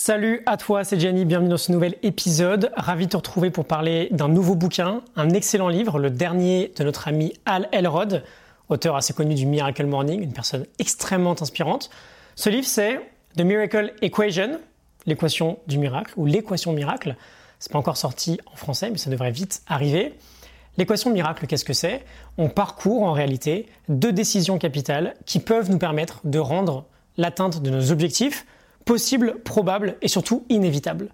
Salut à toi, c'est Gianni, bienvenue dans ce nouvel épisode. Ravi de te retrouver pour parler d'un nouveau bouquin, un excellent livre, le dernier de notre ami Al Elrod, auteur assez connu du Miracle Morning, une personne extrêmement inspirante. Ce livre, c'est The Miracle Equation, l'équation du miracle, ou l'équation miracle. C'est pas encore sorti en français, mais ça devrait vite arriver. L'équation miracle, qu'est-ce que c'est? On parcourt en réalité deux décisions capitales qui peuvent nous permettre de rendre l'atteinte de nos objectifs possible, probable et surtout inévitable.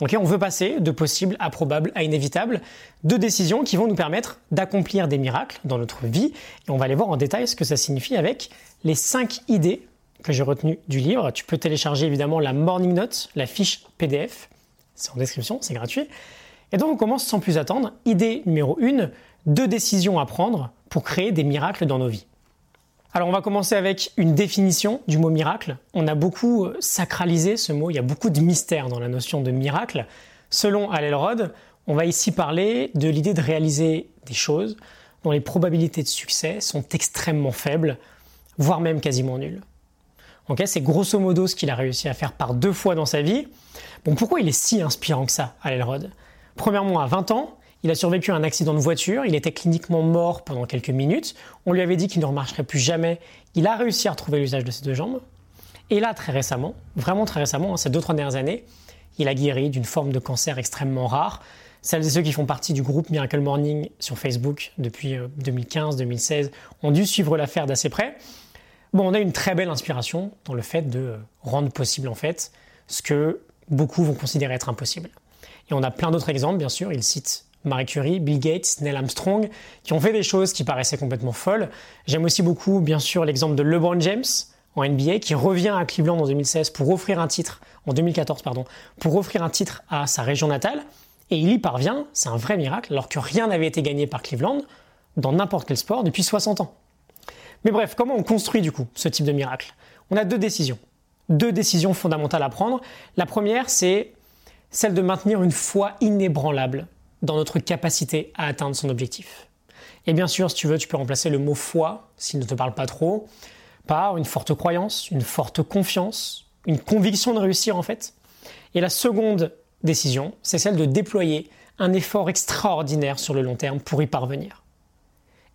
on veut passer de possible à probable à inévitable, deux décisions qui vont nous permettre d'accomplir des miracles dans notre vie. Et on va aller voir en détail ce que ça signifie avec les cinq idées que j'ai retenues du livre. Tu peux télécharger évidemment la Morning Note, la fiche PDF. C'est en description, c'est gratuit. Et donc on commence sans plus attendre. Idée numéro 1, deux décisions à prendre pour créer des miracles dans nos vies. Alors on va commencer avec une définition du mot miracle. On a beaucoup euh, sacralisé ce mot, il y a beaucoup de mystère dans la notion de miracle. Selon Al Elrod, on va ici parler de l'idée de réaliser des choses dont les probabilités de succès sont extrêmement faibles, voire même quasiment nulles. c'est grosso modo ce qu'il a réussi à faire par deux fois dans sa vie. Bon, pourquoi il est si inspirant que ça, Al Elrod Premièrement, à 20 ans, il a survécu à un accident de voiture, il était cliniquement mort pendant quelques minutes, on lui avait dit qu'il ne remarcherait plus jamais, il a réussi à retrouver l'usage de ses deux jambes, et là très récemment, vraiment très récemment, ces deux trois dernières années, il a guéri d'une forme de cancer extrêmement rare. Celles et ceux qui font partie du groupe Miracle Morning sur Facebook depuis 2015-2016 euh, ont dû suivre l'affaire d'assez près. Bon, on a une très belle inspiration dans le fait de euh, rendre possible en fait ce que beaucoup vont considérer être impossible. Et on a plein d'autres exemples, bien sûr. Il cite Marie Curie, Bill Gates, Neil Armstrong, qui ont fait des choses qui paraissaient complètement folles. J'aime aussi beaucoup, bien sûr, l'exemple de LeBron James en NBA, qui revient à Cleveland en 2016 pour offrir un titre, en 2014, pardon, pour offrir un titre à sa région natale. Et il y parvient, c'est un vrai miracle, alors que rien n'avait été gagné par Cleveland dans n'importe quel sport depuis 60 ans. Mais bref, comment on construit du coup ce type de miracle? On a deux décisions. Deux décisions fondamentales à prendre. La première, c'est celle de maintenir une foi inébranlable dans notre capacité à atteindre son objectif. Et bien sûr, si tu veux, tu peux remplacer le mot foi, s'il ne te parle pas trop, par une forte croyance, une forte confiance, une conviction de réussir en fait. Et la seconde décision, c'est celle de déployer un effort extraordinaire sur le long terme pour y parvenir.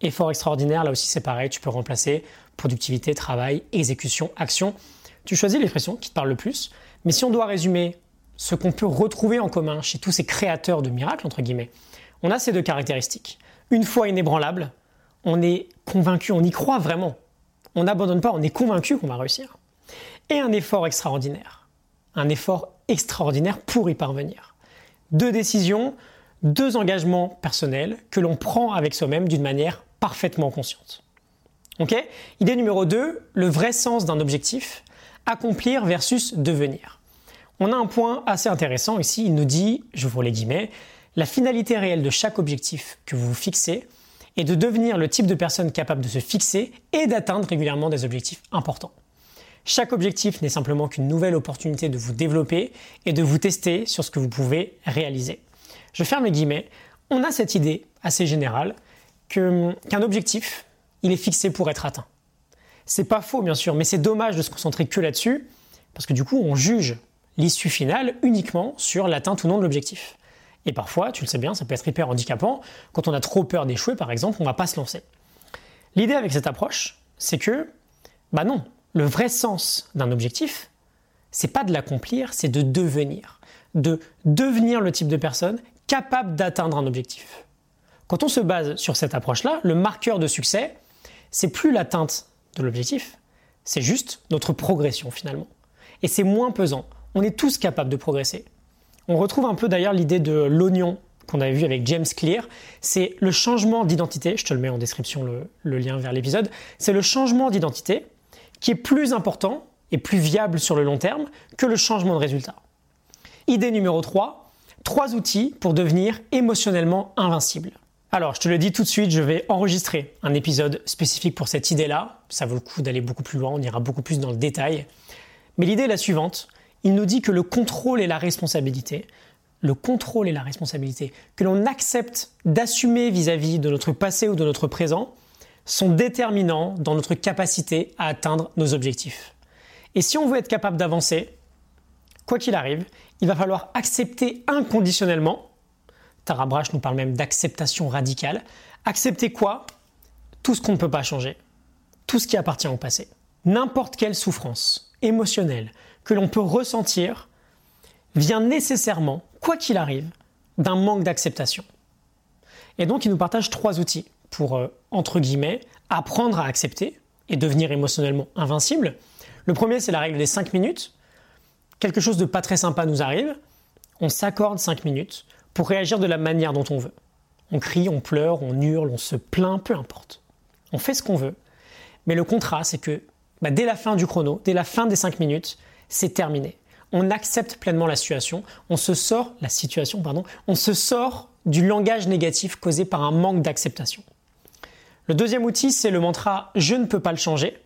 Effort extraordinaire, là aussi c'est pareil, tu peux remplacer productivité, travail, exécution, action. Tu choisis l'expression qui te parle le plus. Mais si on doit résumer ce qu'on peut retrouver en commun chez tous ces créateurs de miracles, entre guillemets, on a ces deux caractéristiques. Une foi inébranlable, on est convaincu, on y croit vraiment. On n'abandonne pas, on est convaincu qu'on va réussir. Et un effort extraordinaire. Un effort extraordinaire pour y parvenir. Deux décisions, deux engagements personnels que l'on prend avec soi-même d'une manière parfaitement consciente. Ok? Idée numéro 2, le vrai sens d'un objectif, accomplir versus devenir on a un point assez intéressant ici. Il nous dit, je vous les guillemets, la finalité réelle de chaque objectif que vous vous fixez est de devenir le type de personne capable de se fixer et d'atteindre régulièrement des objectifs importants. Chaque objectif n'est simplement qu'une nouvelle opportunité de vous développer et de vous tester sur ce que vous pouvez réaliser. Je ferme les guillemets. On a cette idée assez générale qu'un objectif, il est fixé pour être atteint. C'est pas faux bien sûr, mais c'est dommage de se concentrer que là-dessus parce que du coup on juge l'issue finale uniquement sur l'atteinte ou non de l'objectif. Et parfois, tu le sais bien, ça peut être hyper handicapant. Quand on a trop peur d'échouer, par exemple, on ne va pas se lancer. L'idée avec cette approche, c'est que, bah non, le vrai sens d'un objectif, c'est pas de l'accomplir, c'est de devenir. De devenir le type de personne capable d'atteindre un objectif. Quand on se base sur cette approche-là, le marqueur de succès, c'est plus l'atteinte de l'objectif, c'est juste notre progression finalement. Et c'est moins pesant on est tous capables de progresser. On retrouve un peu d'ailleurs l'idée de l'oignon qu'on avait vu avec James Clear, c'est le changement d'identité, je te le mets en description le, lien vers l'épisode, c'est le changement d'identité qui est plus important et plus viable sur le long terme que le changement de résultat. Idée numéro 3, trois outils pour devenir émotionnellement invincible. Alors, je te le dis tout de suite, je vais enregistrer un épisode spécifique pour cette idée-là. Ça vaut le coup d'aller beaucoup plus loin, on ira beaucoup plus dans le détail. Mais l'idée est la suivante il nous dit que le contrôle et la responsabilité, le contrôle et la responsabilité que l'on accepte d'assumer vis-à-vis de notre passé ou de notre présent sont déterminants dans notre capacité à atteindre nos objectifs. Et si on veut être capable d'avancer, quoi qu'il arrive, il va falloir accepter inconditionnellement. Tara Brach nous parle même d'acceptation radicale. Accepter quoi? Tout ce qu'on ne peut pas changer, tout ce qui appartient au passé. N'importe quelle souffrance émotionnelle que l'on peut ressentir vient nécessairement, quoi qu'il arrive, d'un manque d'acceptation. Et donc il nous partage trois outils pour, euh, entre guillemets, apprendre à accepter et devenir émotionnellement invincible. Le premier, c'est la règle des 5 minutes. Quelque chose de pas très sympa nous arrive, on s'accorde 5 minutes pour réagir de la manière dont on veut. On crie, on pleure, on hurle, on se plaint, peu importe. On fait ce qu'on veut. Mais le contrat, c'est que bah, dès la fin du chrono, dès la fin des 5 minutes, c'est terminé. On accepte pleinement la situation, on se sort, la situation, on se sort du langage négatif causé par un manque d'acceptation. Le deuxième outil, c'est le mantra je ne peux pas le changer.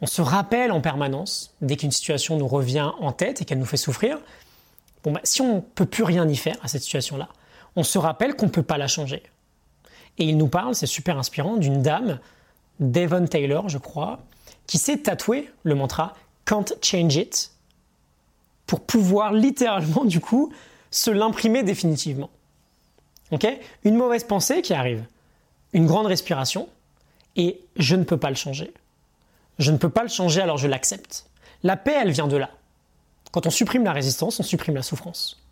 On se rappelle en permanence, dès qu'une situation nous revient en tête et qu'elle nous fait souffrir, bon bah, si on ne peut plus rien y faire à cette situation-là, on se rappelle qu'on ne peut pas la changer. Et il nous parle, c'est super inspirant, d'une dame, Devon Taylor, je crois, qui s'est tatoué le mantra Can't change it pour pouvoir littéralement, du coup, se l'imprimer définitivement. Une mauvaise pensée qui arrive, une grande respiration, et je ne peux pas le changer. Je ne peux pas le changer, alors je l'accepte. La paix, elle vient de là. Quand on supprime la résistance, on supprime la souffrance.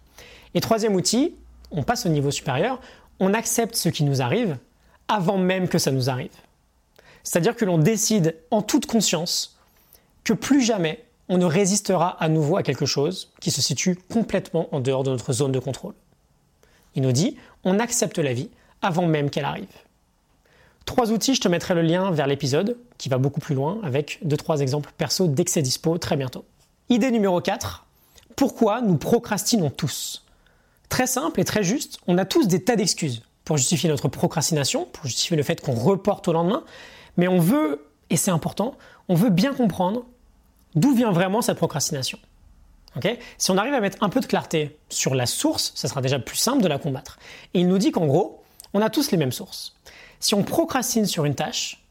Et troisième outil, on passe au niveau supérieur, on accepte ce qui nous arrive avant même que ça nous arrive. C'est-à-dire que l'on décide en toute conscience que plus jamais on ne résistera à nouveau à quelque chose qui se situe complètement en dehors de notre zone de contrôle. Il nous dit, on accepte la vie avant même qu'elle arrive. Trois outils, je te mettrai le lien vers l'épisode, qui va beaucoup plus loin, avec deux, trois exemples perso dès que c'est dispo très bientôt. Idée numéro 4, pourquoi nous procrastinons tous? Très simple et très juste, on a tous des tas d'excuses pour justifier notre procrastination, pour justifier le fait qu'on reporte au lendemain, mais on veut, et c'est important, on veut bien comprendre d'où vient vraiment cette procrastination si on arrive à mettre un peu de clarté sur la source, ça sera déjà plus simple de la combattre. Et il nous dit qu'en gros, on a tous les mêmes sources. Si on procrastine sur une tâche,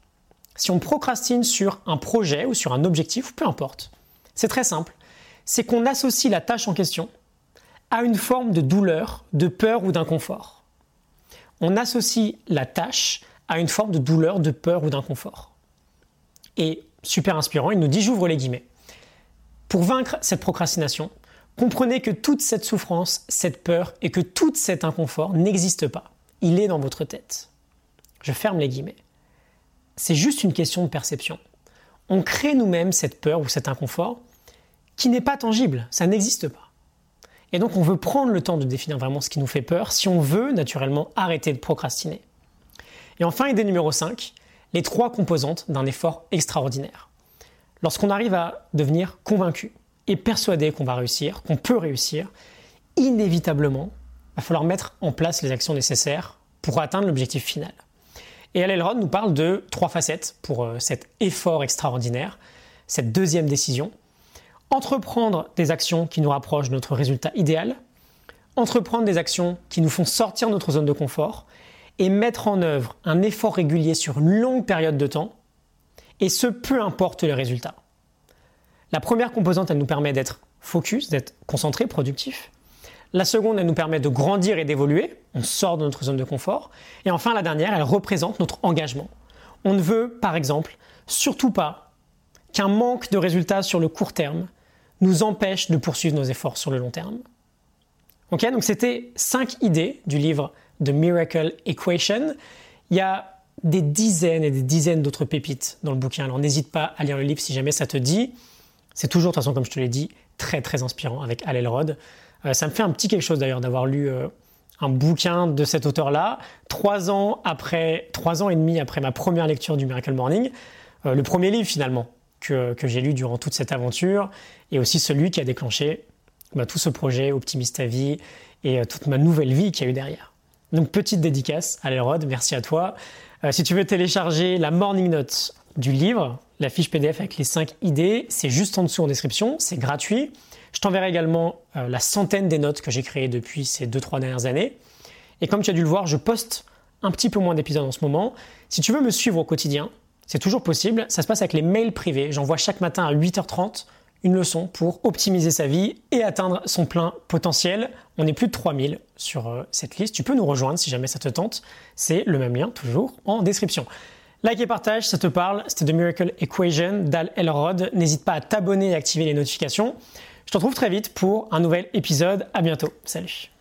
si on procrastine sur un projet ou sur un objectif, peu importe, c'est très simple. C'est qu'on associe la tâche en question à une forme de douleur, de peur ou d'inconfort. On associe la tâche à une forme de douleur, de peur ou d'inconfort. Et super inspirant, il nous dit, j'ouvre les guillemets. Pour vaincre cette procrastination, comprenez que toute cette souffrance, cette peur et que tout cet inconfort n'existe pas. Il est dans votre tête. Je ferme les guillemets. C'est juste une question de perception. On crée nous-mêmes cette peur ou cet inconfort qui n'est pas tangible, ça n'existe pas. Et donc on veut prendre le temps de définir vraiment ce qui nous fait peur si on veut naturellement arrêter de procrastiner. Et enfin, idée numéro 5, les trois composantes d'un effort extraordinaire. Lorsqu'on arrive à devenir convaincu et persuadé qu'on va réussir, qu'on peut réussir, inévitablement, il va falloir mettre en place les actions nécessaires pour atteindre l'objectif final. Et Al Elrod nous parle de trois facettes pour euh, cet effort extraordinaire, cette deuxième décision. Entreprendre des actions qui nous rapprochent de notre résultat idéal, entreprendre des actions qui nous font sortir de notre zone de confort et mettre en œuvre un effort régulier sur une longue période de temps et ce, peu importe les résultats. La première composante, elle nous permet d'être focus, d'être concentré, productif. La seconde, elle nous permet de grandir et d'évoluer. On sort de notre zone de confort. Et enfin, la dernière, elle représente notre engagement. On ne veut, par exemple, surtout pas qu'un manque de résultats sur le court terme nous empêche de poursuivre nos efforts sur le long terme. Ok, donc c'était cinq idées du livre The Miracle Equation. Il y a des dizaines et des dizaines d'autres pépites dans le bouquin. Alors n'hésite pas à lire le livre si jamais ça te dit. C'est toujours, de toute façon, comme je te l'ai dit, très très inspirant avec Al Elrod. Euh, ça me fait un petit quelque chose d'ailleurs d'avoir lu euh, un bouquin de cet auteur-là, trois ans après, trois ans et demi après ma première lecture du Miracle Morning, euh, le premier livre finalement que, que j'ai lu durant toute cette aventure, et aussi celui qui a déclenché bah, tout ce projet Optimiste à vie et toute ma nouvelle vie qu'il y a eu derrière. Donc petite dédicace à l'Elrod, merci à toi. Euh, si tu veux télécharger la morning note du livre, la fiche PDF avec les 5 idées, c'est juste en dessous en description, c'est gratuit. Je t'enverrai également euh, la centaine des notes que j'ai créées depuis ces 2-3 dernières années. Et comme tu as dû le voir, je poste un petit peu moins d'épisodes en ce moment. Si tu veux me suivre au quotidien, c'est toujours possible. Ça se passe avec les mails privés. J'envoie chaque matin à 8h30 une leçon pour optimiser sa vie et atteindre son plein potentiel. On est plus de 3000 sur euh, cette liste. Tu peux nous rejoindre si jamais ça te tente. C'est le même lien toujours en description. Like et partage, ça te parle. C'était The Miracle Equation d'Al Elrod. N'hésite pas à t'abonner et activer les notifications. Je te retrouve très vite pour un nouvel épisode. À bientôt. Salut.